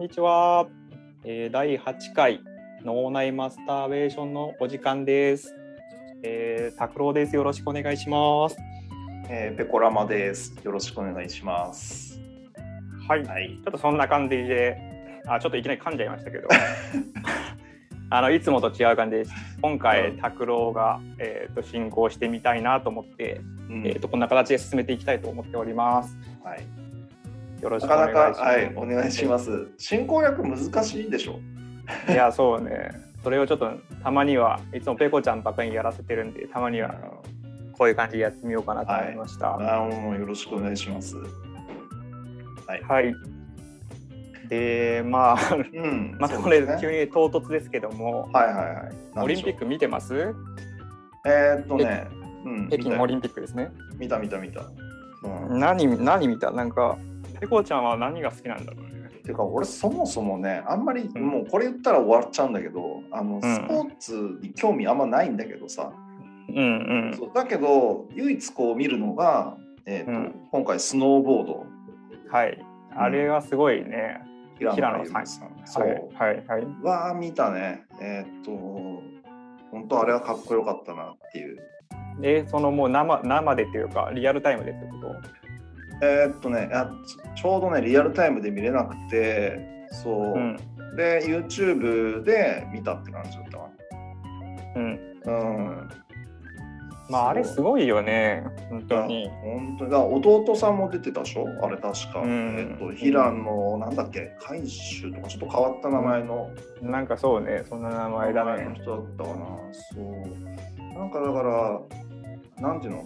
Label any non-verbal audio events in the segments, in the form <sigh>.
こんにちは。えー、第8回脳内マスターベーションのお時間です。えー、拓郎です。よろしくお願いします。えー、ペコラマです。よろしくお願いします。はい。はい。ちょっとそんな感じで、あ、ちょっといきなり噛んじゃいましたけど、<laughs> あのいつもと違う感じです。今回、拓郎が、えー、と進行してみたいなと思って、うんえー、とこんな形で進めていきたいと思っております。はい。よろしなくお願いします。かなか、はい、お願いします。進行役難しいでしょいや、そうね。それをちょっとたまにはいつもペコちゃんばっかりやらせてるんで、たまにはこういう感じでやってみようかなと思いました。あもうよろしくお願いします。はい。はい。で、まあ、うん。またこれね急に唐突ですけども、はいはいはい。クオリンピック見てます？えー、っとね、うん。北京オリンンピックですね。見た見た見た。うん。何、何見た？なんか、ペコちゃんは何が好きなんだろうね。ていうか俺そもそもねあんまり、うんもうこれ言ったら終わっちゃうんだけどあのスポーツに興味あんまないんだけどさ、うんうん。そうだけど唯一こう見るのが、えーとうん今回スノーボードはい。あれはすごいね。平平野さん。そう、はいはいはい。わあ見たねえーっと本当あれはかっこよかったなっていうで、そのもう生生でっていうか、リアルタイムでってこと？えーっとねあちちょうどねリアルタイムで見れなくてそう、うん。で YouTube で見たって感じだったわうん。うん。まあ、あれすごいよね。本当いにや。本当に。だ弟さんも出てたでしょ？あれ確か、うん。えっと平野なんだっけ？海舟とかちょっと変わった名前の。なんかそうね、そんな名前だ名前のね。人だったかな。そう。なんかだからなんていうの？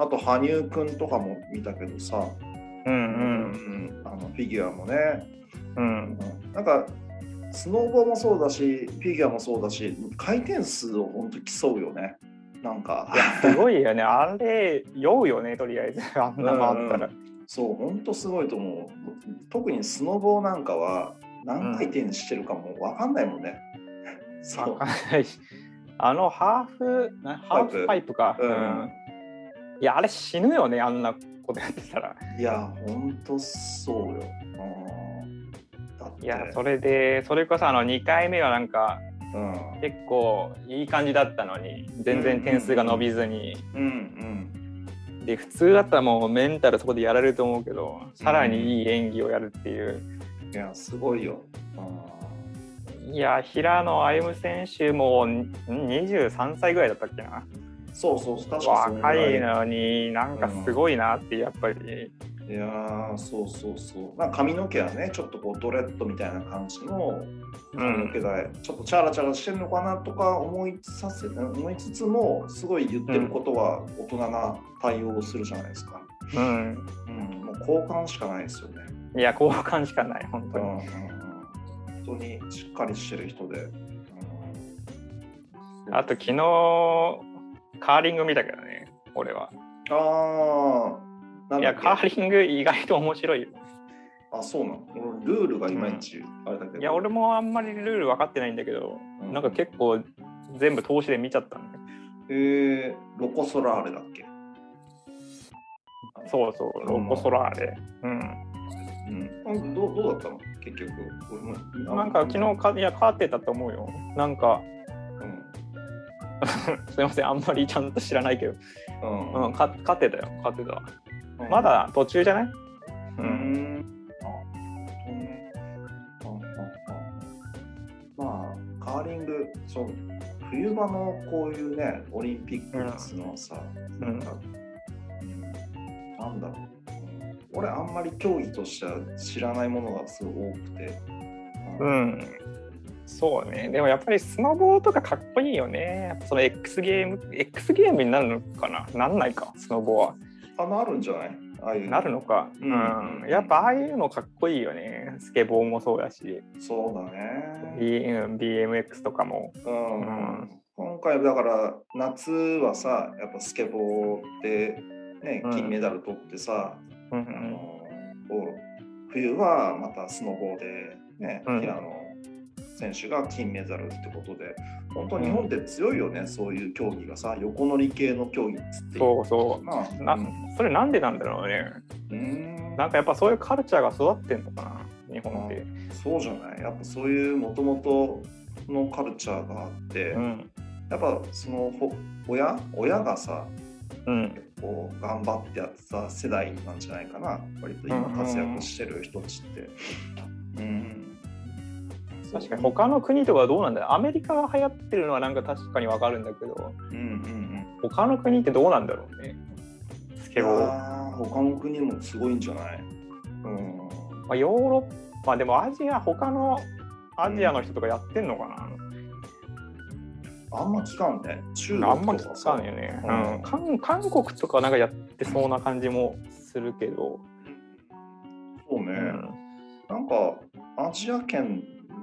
あと羽生くんとかも見たけどさ、うんうんあのフィギュアもね、うん。うん。なんかスノーボーもそうだしフィギュアもそうだし回転数を本当競うよねなんかすごいよね。あれ、酔うよね、とりあえず。<laughs> あんな回ったら。そう、本当すごいと思う。特にスノボーなんかは何回転してるかも分かんないもんね。そうんないし。あのハーフ、なハーフパイプか。うんうんいや、あれ死ぬよね、あんなことやってたら。いや、本当そうよ。いや、それで、それこそあの2回目はなんか、うん、結構いい感じだったのに、全然点数が伸びずに。うんで、普通だったらもうメンタルそこでやられると思うけど、さらにいい演技をやるっていう。うん。いや、すごいよ。いや、平野歩夢選手もん23歳ぐらいだったっけな。そうそう、確かその若いのになんかすごいなってやっぱり、いやーそうそうそう。なんか髪の毛はね、ちょっとこうドレッドみたいな感じの髪の毛で、ちょっとチャラチャラしてるのかなとか思いさせ思いつつも、すごい言ってることは大人な対応をするじゃないですか。うん、うん、もう好感しかないですよね。いや好感しかない本当に、うんうんうん、本当にしっかりしてる人で。うんあと昨日カーリング見たけどね俺は。ああ、いやカーリング意外と面白いよ。あ、そうなの？俺ルールがいまいちあれだけど。いや俺もあんまりルール分かってないんだけど、うん。なんか結構全部投資で見ちゃったんだよえー、ロコ・ソラーレだっけ？そうそうロコ・ソラーレ。うん。うん、どうどうだったの？結局。俺もなんか昨日かいや勝ってたと思うよ。なんかうん <laughs> すいませんあんまりちゃんと知らないけど、うん。うん、か勝ってたよ勝ってたうん。まだ途中じゃない、ううん。ん。あ本当ねあああまあカーリングそう冬場のこういうねオリンピックのはさ、ん。なん。か、うん、なん。だろううん。俺あん。まり競技としては知らないものがすごい多くてうん、そうね。でもやっぱりスノボーとかかっこいいよね。やっぱその X ゲーム、X ゲームになるのかな？なんないか、スノボは。あなるんじゃない？ああいうなるのか。ううんん。やっぱああいうのかっこいいよね。スケボーもそうだし、そうだね BMX とかも。うんうん今回だから夏はさやっぱスケボーで、ね、うん金メダル取ってさ、うんあの冬はまたスノボーで、ねうん平野選手が金メダルってことで本当日本って強いよね、そういう競技がさ横乗り系の競技っつって。そうそう。まあなうん。それなんでなんだろうね。うん。なんかやっぱそういうカルチャーが育ってんのかな、日本って。そうじゃない？やっぱそういうもともとのカルチャーがあって、うん。やっぱそのほ親？親がさうん。こう頑張ってやってた世代なんじゃないかな割と今活躍してる人たちって。うん確かに。他の国とかどうなんだよアメリカが流行ってるのはなんか確かにわかるんだけど。うんうんうん。他の国ってどうなんだろうね。スいケボー、他の国もすごいんじゃない？うん。まあ、ヨーロッパでもアジア他のアジアの人とかやってんのかな、あんま聞かんね。中国あんま聞とかんよね、ううんん、韓韓国とかなんかやってそうな感じもするけど、そうね、うん。なんかアジア圏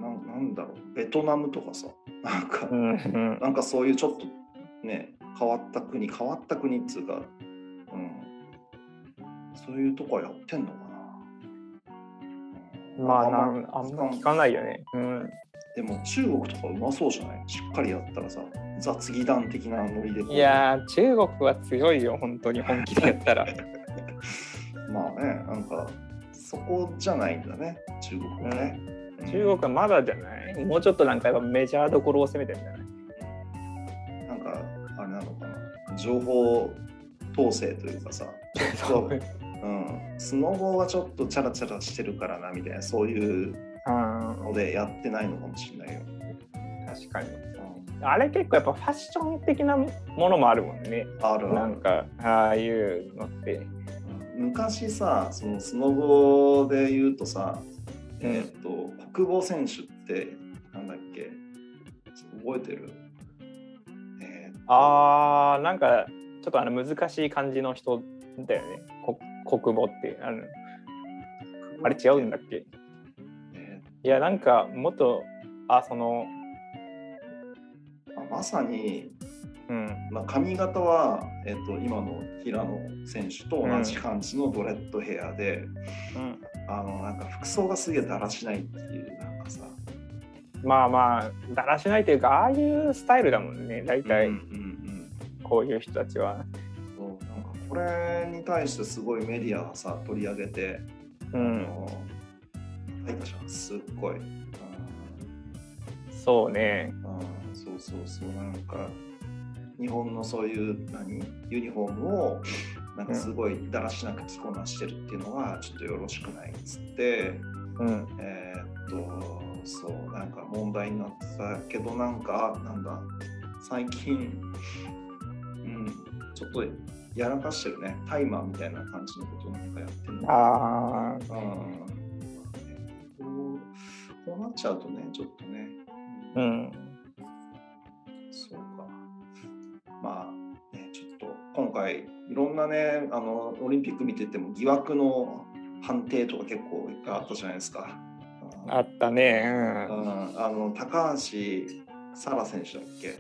なんだろう。ベトナムとかさ。なんか、うんうん。なんかそういうちょっとね変わった国変わった国っつうか、うん、そういうとこはやってんのかな、まあななんんあんま聞かないよね、うん、でも中国とかうまそうじゃない？しっかりやったらさ雑技団的なノリでいやー中国は強いよ本当に本気でやったら。<laughs> まあねなんかそこじゃないんだね中国はね、うん中国はまだじゃない？もうちょっとなんかやっぱメジャーどころを攻めてるんじゃない？なんかあれなのかな？情報統制というかさちょっと、うん、スノボはちょっとチャラチャラしてるからなみたいなそういううんのでやってないのかもしれないよ、確かに。うん。あれ結構やっぱファッション的なものもあるもんね。ある。なんかああいうのって。うん。昔さそのスノボで言うとさ、うん。えーっと国母選手ってなんだっけ？覚えてる？えーあーなんかちょっとあの難しい感じの人だよね。こ国母ってあのあれ違うんだっけ？えいやなんかもっとあそのーままさにうん。まあ、髪型は、えっと今の平野選手と同じ感じのドレッドヘアで、うんあのなんか服装がすげえだらしないっていうなんかさ、まあまあだらしないというかああいうスタイルだもんね大体。うんうんこういう人たちは。うん、そうなんかこれに対してすごいメディアがさ取り上げて、あうん。の叩いたじゃんすっごい、うん。そうね。うんそうそうそうなんか日本のそういう何？ユニフォームをなんかすごいだらしなく着こなしてるっていうのはちょっとよろしくないっつって、うん。えーっとそうなんか問題になってたけどなんかなんだ最近うんちょっとやらかしてるね。タイマーみたいな感じのことなんかやってるのああうん。こうなっちゃうとねちょっとね。うん。そうか。まあ、回いろんなねあのオリンピック見てても疑惑の判定とか結構いっぱいあったじゃないですか。うんあったね。うん。あの高橋沙羅選手だっけ、うん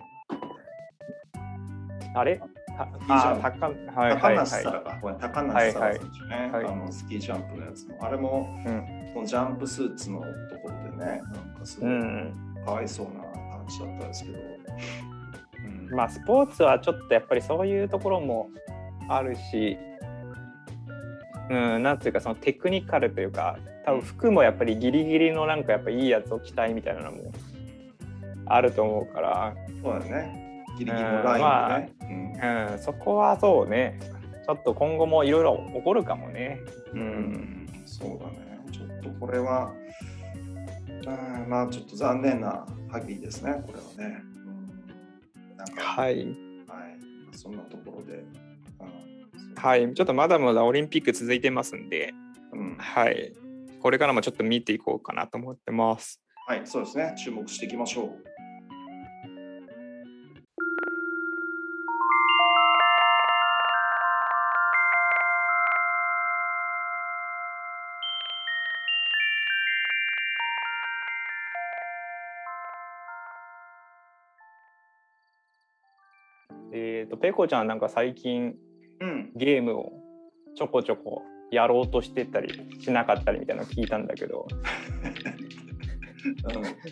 あれたあ高はいはい高はい。梨沙羅高沙羅選手ね、はいあのスキージャンプのやつもあれもうん。このジャンプスーツのところでねなんかすごいうんかわいそうな感じだったんですけど、うんまあスポーツはちょっとやっぱりそういうところもあるし、うん、なんていうかそのテクニカルというか多分服もやっぱりギリギリのなんかやっぱいいやつを着たいみたいなのもあると思うから、そうだね。ギリギリのラインでね。うん、そこはそうねちょっと今後もいろいろ起こるかもね。うん、うんそうだね。ちょっとこれは、うん、まあちょっと残念な限りですね、これはね。うん、なんか、はい、はい、そんなところで。うんはい、ちょっとまだまだオリンピック続いてますんで、うん、はい、これからもちょっと見ていこうかなと思ってます。はい、そうですね。注目していきましょう。えっ、とペコちゃんなんか最近うん、ゲームをちょこちょこやろうとしてたりしなかったりみたいなの聞いたんだけど、<laughs>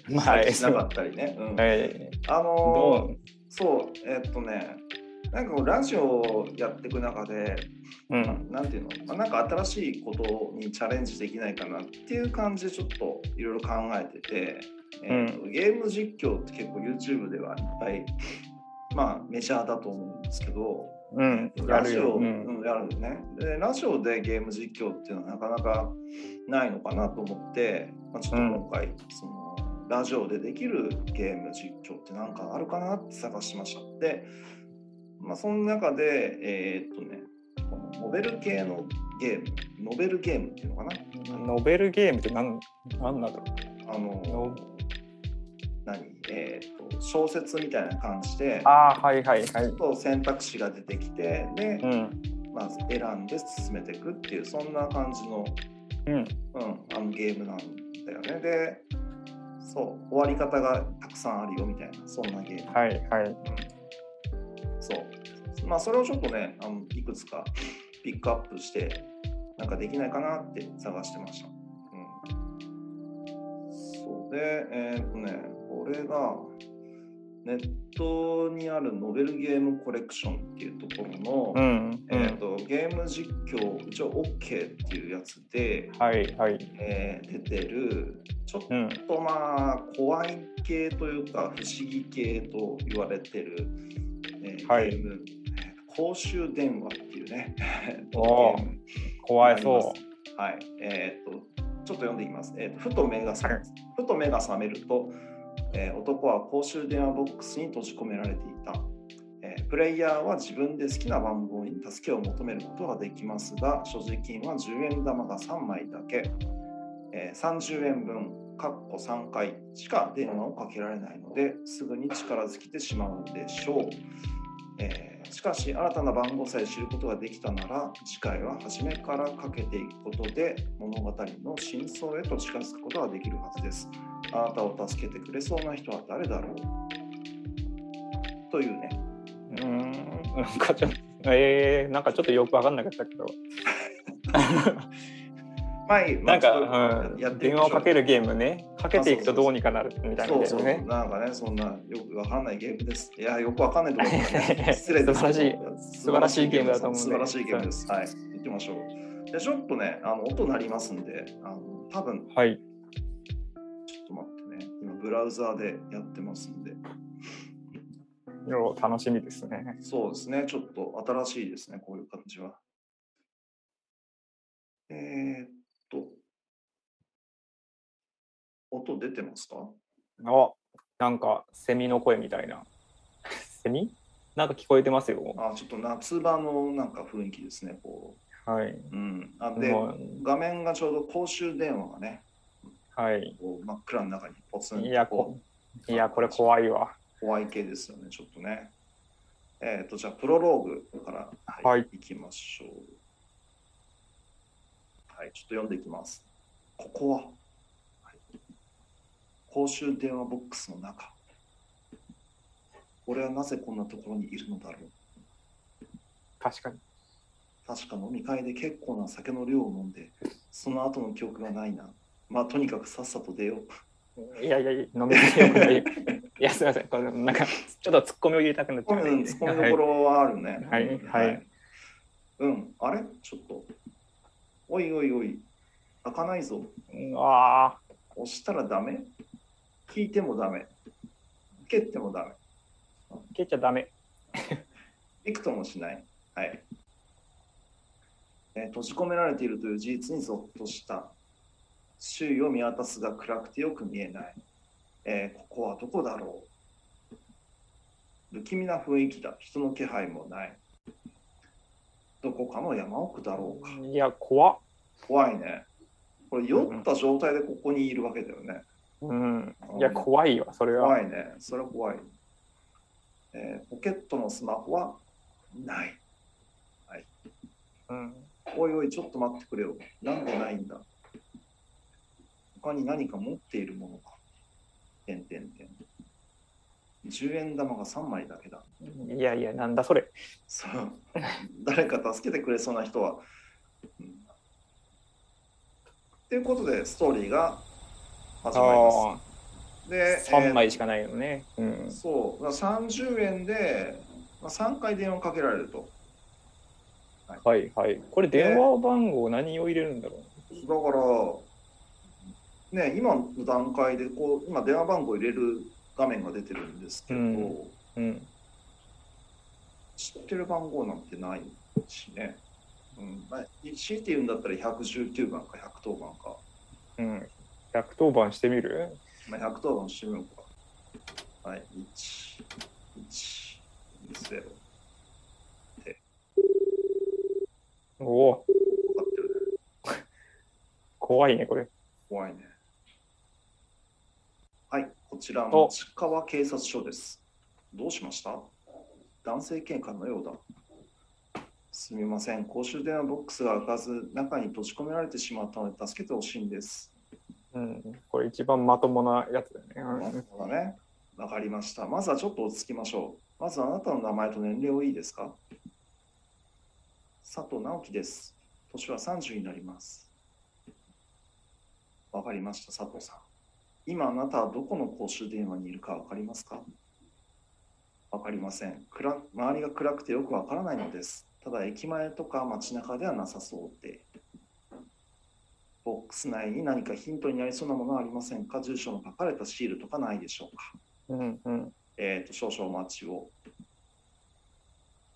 うん、まあしなかったりね。うん。はい、あのどーそう、えっとね、なんかラジオをやっていく中で、うん。なんていうの、まあ、なんか新しいことにチャレンジできないかなっていう感じでちょっといろいろ考えてて、えーとゲーム実況って結構 YouTube ではいっぱい、まあ、メジャーだと思うんですけど、うん。ラジオ、う。うんん、やるよねで。ラジオでゲーム実況っていうのはなかなかないのかなと思って、まあ、ちょっと今回、そのラジオでできるゲーム実況ってなんかあるかなって探しました。で、まあ、その中で、えーっとね、このノベル系のゲーム、ノベルゲームっていうのかな？ノベルゲームって何なんだろあうのの、何？えーっと、小説みたいな感じで、ああ、はいはいはい。と選択肢が出てきて、で、うん。まず選んで進めていくっていうそんな感じの,、うん。うん、あのゲームなんだよね。でそう終わり方がたくさんあるよみたいなそんなゲーム。はいはい。そうまあそれをちょっとねあのいくつかピックアップしてなんかできないかなって探してました。うん、そうでえーっとねこれがネットにあるノベルゲームコレクションっていうところの、うん。えー、とゲーム実況一応 OK っていうやつで、はいはい。えー出てるちょっうん。とまあ怖い系というか不思議系と言われてる、えーはいゲーム、えー公衆電話っていうね <laughs> 怖いそがありますはいえっ、とちょっと読んでいきます、えーとふと目が覚めはいふと目が覚めると、えー男は公衆電話ボックスに閉じ込められていたえープレイヤーは自分で好きな番号に助けを求めることができますが、所持金は10円玉が3枚だけ、えー30円分、かっこ3回しか電話をかけられないので、すぐに力尽きてしまうでしょう。えしかし、新たな番号さえ知ることができたなら、次回は初めからかけていくことで、物語の真相へと近づくことができるはずです。あなたを助けてくれそうな人は誰だろう？というね、う。うん。なんかちょっと、えー、なんかちょっとよくわかんなかったけど。まあいい、まあなんか、うん、電話をかけるゲームね。かけていくとどうにかなるみたいなそうそう。なんかね、そんなよくわかんないゲームです。いや、よくわかんないと思うね。<laughs> 失礼です。素晴らしい素晴らしいゲームだと思うんで素晴らしいゲームです。はい、行ってみましょう。で、ちょっとね、あの音鳴りますんで、あの多分はい。ちょっと待ってね、今ブラウザーでやってますんで、よ楽しみですね。そうですね、ちょっと新しいですね、こういう感じは。えー、っと、音出てますか？あ、なんかセミの声みたいな。<laughs> セミ？なんか聞こえてますよ。あ、ちょっと夏場のなんか雰囲気ですね、こはい。う。うん。あで、画面がちょうど公衆電話がね、はい。こう真っ暗の中にポツンといや、こいや、これ怖いわ。怖い系ですよね、ちょっとね。えっ、と、じゃあ、プロローグから、はいはいいきましょう。はい、ちょっと読んでいきます。ここは、はい公衆電話ボックスの中。俺はなぜこんなところにいるのだろう。確かに。確か飲み会で結構な酒の量を飲んで、その後の記憶がないな。まあ、とにかくさっさと出よう。いやいやいや、飲みすぎよくない。<laughs> いや、すみません。これなんか、ちょっと突っ込みを入れたくなっちゃう、うん、ツッコミどころはあるね。はいうんはいうん、あれ？ちょっと。おいおいおい、開かないぞ。はい、ああ、押したらダメ聞いてもダメ。蹴ってもダメ。蹴っちゃダメ。<laughs> びくともしない。はい。えー閉じ込められているという事実にゾッとした。周囲を見渡すが暗くてよく見えない。えーここはどこだろう不気味な雰囲気だ。人の気配もない。どこかの山奥だろうか。いや、怖っ。怖いね。これ酔った状態でここにいるわけだよね。うん。いや、怖いわ、それは。怖いね。それは怖い。えーポケットのスマホはない。うん。おいおい、ちょっと待ってくれよ。なんでないんだ？他に何か持っているものか。てんてんてん。10円玉が3枚だけだ。いやいや、なんだそれ。そう。誰か助けてくれそうな人は。うんっていうことで、ストーリーが始まります。で、3枚しかないよね。うん。そう、だから30円で、まあ、3回電話かけられると。はいはい。これ電話番号何を入れるんだろだから、ね、今の段階でこう、今電話番号入れる画面が出てるんですけど、うんう。うん。知ってる番号なんてないしね。うんまあ、強いて言うんだったら119番か110番か。うん。110番してみる？まあ、110番してみようか。はい、1、1、0。おお、ね。<laughs> 怖いね、これ。怖いね。はい、こちら、お町川警察署です。どうしました？男性警官のようだ。すみません、公衆電話ボックスが開かず、中に閉じ込められてしまったので助けてほしいんです。うん。これ一番まともなやつだよなねね。わかりました。まずはちょっと落ち着きましょう。まずあなたの名前と年齢をいいですか？佐藤直樹です。年は30になります。わかりました、佐藤さん。今あなたはどこの公衆電話にいるかわかりますか？わかりません暗。周りが暗くてよくわからないのです。ただ駅前とか街中ではなさそうで。ボックス内に何かヒントになりそうなものはありませんか？住所の書かれたシールとかないでしょうか？うん。うんうん。えっ、と、少々お待ちを。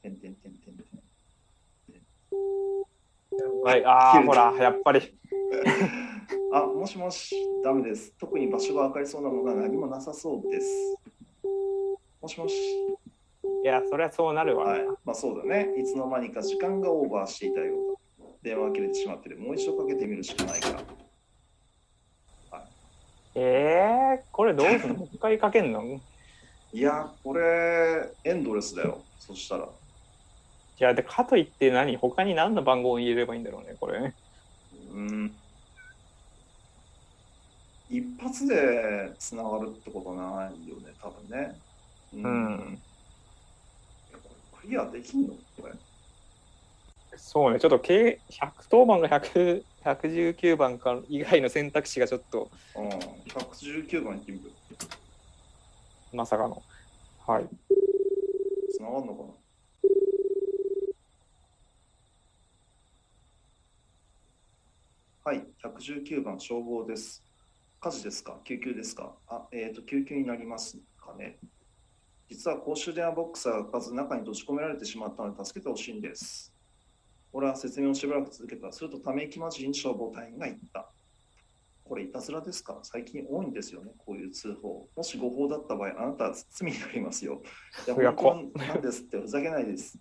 てんてんてんてんてん。はい、ああ、ほら、やっぱり。<laughs> あ、もしもし、ダメです。特に場所が分かりそうなものは何もなさそうです。もしもし。いや、そりゃそうなるわはいね。。まあそうだね。いつの間にか時間がオーバーしていたようだ。電話が切れてしまってる。もう一度かけてみるしかないから。ええー、これどうすんの？もう一回かけんの？いいや、これ、エンドレスだよ。そしたら。や、で、かといって何？他に何の番号を入れればいいんだろうね、これね。うん。一発でつながるってことないよね、多分ね。ううん。クリアできんの？これ。そうね、ちょっと計110番が100 119番か以外の選択肢がちょっとうん。119番行ってみる。まさかの。はい。つながるのかな？はい、119番消防です。火事ですか？救急ですか？あ、えっ、と、救急になりますかね。実は公衆電話ボックスが開かず中に閉じ込められてしまったので助けてほしいんです。俺は説明をしばらく続けた。するとため息混じりに消防隊員が言った。これいたずらですか？最近多いんですよね、こういう通報。もし誤報だった場合、あなたは罪になりますよ。いや、いや本当なんですって、ふざけないです。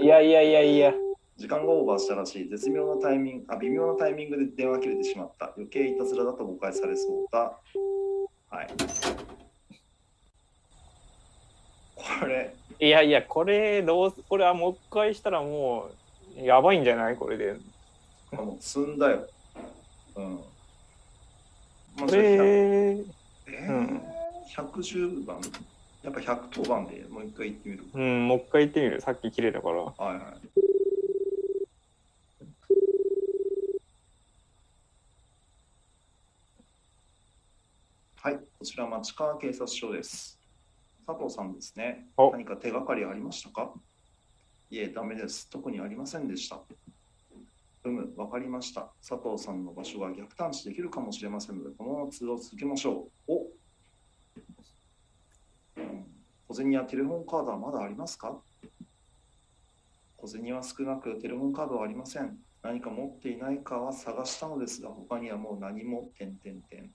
いやいやいやいや。時間がオーバーしたらしい。絶妙なタイミング、あ、微妙なタイミングで電話切れてしまった。余計いたずらだと誤解されそうだ。はい。これ、いやいや、これ、どうす、これはもう一回したらもう、やばいんじゃない？これで。もう積んだよ。うん。まあ、こじゃあ100れ、えー？うん？110番やっぱ110番でもう一回言ってみる。うん、もう一回言ってみる。さっき切れたから。はいはい。はい、こちら町川警察署です。佐藤さんですね。お何か手がかりありましたか？いえ、ダメです。特にありませんでした。うむ、わかりました。佐藤さんの場所が逆探知できるかもしれませんので、このまま通話を続けましょう。おうん小銭やテレホンカードはまだありますか？小銭は少なく、テレホンカードはありません。何か持っていないかは探したのですが、他にはもう何も、点々点。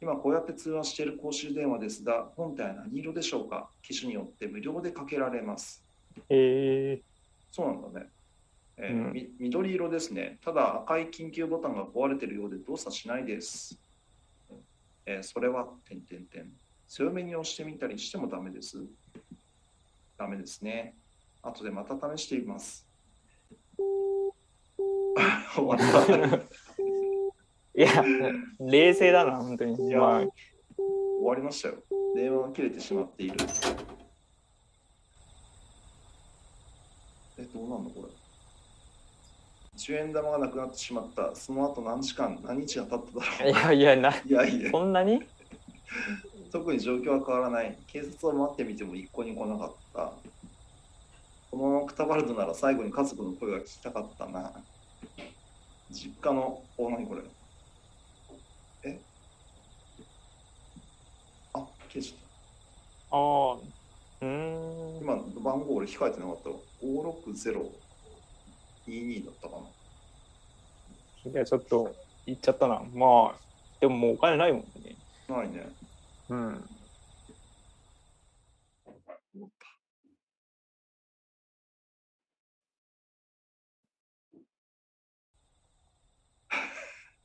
今こうやって通話している公衆電話ですが、本体は何色でしょうか？機種によって無料でかけられます。えそうなんだね。えーうんみ緑色ですね。ただ赤い緊急ボタンが壊れているようで動作しないです。えーそれは、点々点。強めに押してみたりしてもダメです。ダメですね。後でまた試してみます。<laughs> 終わった。ー、いや、冷静だな、本当に。いやまあ、終わりましたよ。電話が切れてしまっている。え、どうなんのこれ？10円玉がなくなってしまった。その後何時間、何日が経っただろう。いやいや、な、いやいや、そんなに？特に状況は変わらない。警察を待ってみても一向に来なかった。このままくたばるのなら最後に家族の声が聞きたかったな。実家の、お、何これ？えあ、消した。ああ。うーん。今、番号俺控えてなかったわ。56022だったかな。いや、ちょっと、言っちゃったな。まあ、でももうお金ないもんね。ないね。うん。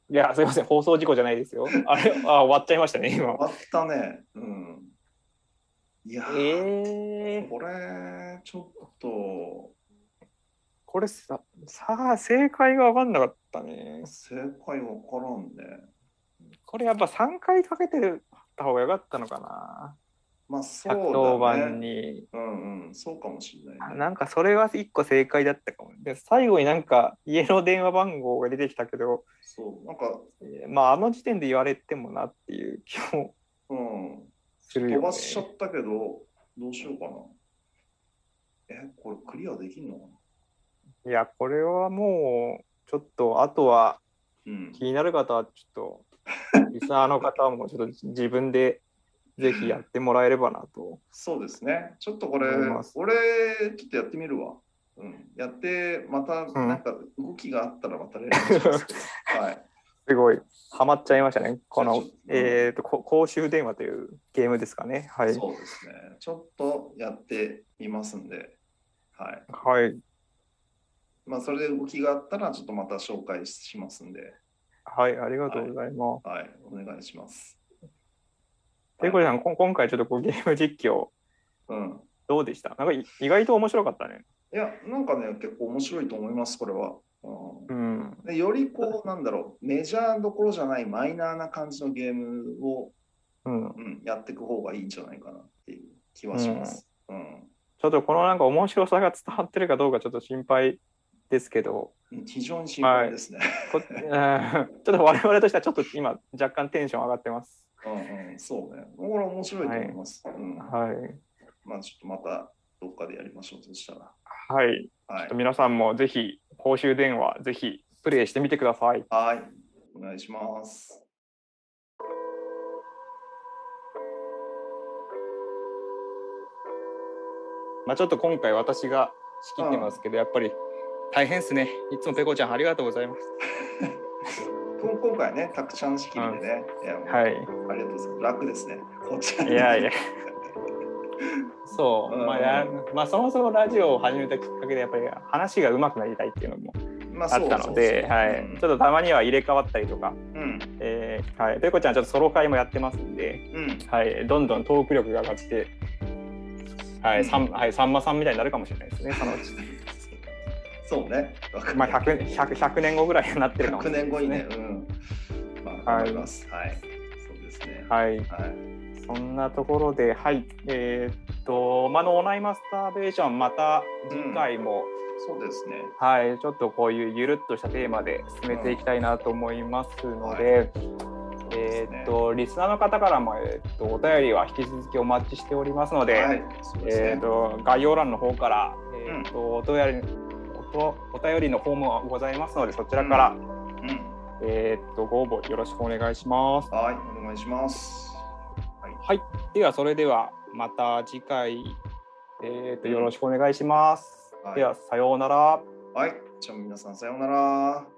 いや、すいません。放送事故じゃないですよ。あれ、あ終わっちゃいましたね、今。終わったね。うん。いやー、ええー、これ、ちょっと、これさ、さあ、正解が分かんなかったね。正解わからんね。これやっぱ3回かけてた方がよかったのかな。まあ、そう110だ番ね。に。うんうん、そうかもしれないね。なんかそれは1個正解だったかも。で、最後になんか家の電話番号が出てきたけど、そう、なんか、えーまああの時点で言われてもなっていう気もうん、するよね飛ば。しちゃったけど、どうしようかな。え、これクリアできんのかいや、これはもう、ちょっと、あとはなうん。気になる方は、ちょっと、リスナーの方もちょっと自分でぜひやってもらえればなと。そうですね。ちょっとこれ俺、ちょっとやってみるわ。うん。やって、また、んなんか動きがあったらまた連絡しますけど。<laughs> はい。すごい、ハマっちゃいましたね。このえっ、と、こ公衆電話というゲームですかね。はい。そうですね。ちょっとやってみますんで。はい。はい。まあ、それで動きがあったら、ちょっとまた紹介しますんで。はい、ありがとうございます。はい。お願いします。てこりさん、こ今回ちょっとこうゲーム実況、うん。どうでした？なんかい意外と面白かったね。いや、なんかね、結構面白いと思います、これは。うんうん。でよりこう、なんだろう、メジャーどころじゃないマイナーな感じのゲームを、うん。うん、やっていく方がいいんじゃないかなっていう気はします。うんちょっとこのなんか面白さが伝わってるかどうかちょっと心配ですけど、うん非常に心配ですね。こうん <laughs> ちょっと我々としてはちょっと今若干テンション上がってます。うんうん、そうね。これ面白いと思います。うん、はい。まあちょっとまたどっかでやりましょう、そしたら。はい。はい。皆さんもぜひ公衆電話ぜひプレイしてみてください。はい。お願いします。まあちょっと今回私が仕切ってますけど、やっぱり大変ですね。いつもペコちゃんありがとうございます。<laughs> こ今回ね、たくちゃん仕切りでね。うはい。ありがとうございます。楽ですね。こっちいやいや。<laughs> そう、うんまあや、まあそもそもラジオを始めたきっかけでやっぱり話が上手くなりたいっていうのもまあったので、はい、ちょっとたまには入れ替わったりとか、うん。えーはい、ペコちゃんちょっとソロ会もやってますんで、うん。はい、どんどんトーク力が上がって、はい、うんさんはい、さんまさんみたいになるかもしれないですね、<laughs> そのうち。そうね。まあ100、100, 100年後ぐらいになってるかもし100れない年後にね。ですうん。まあ、はいます。はい。そうですね。はい、はい。そんなところで、はい、えーっと、まあ、脳内マスターベーション、また次回も、そうですね。はい、ちょっとこういうゆるっとしたテーマで進めていきたいなと思いますので、そうえですねーっと、リスナーの方からも、えーっと、お便りは引き続きお待ちしておりますので、はい。ですえーっね。と、概要欄の方から、えーっと、お便り、おとお便りのフォームがございますので、そちらから、うん。えーっと、ご応募よろしくお願いします。はい。お願いします。はい、ではそれではまた次回、えー、とよろしくお願いします。はいではさようなら。はい。じゃあ皆さんさようなら。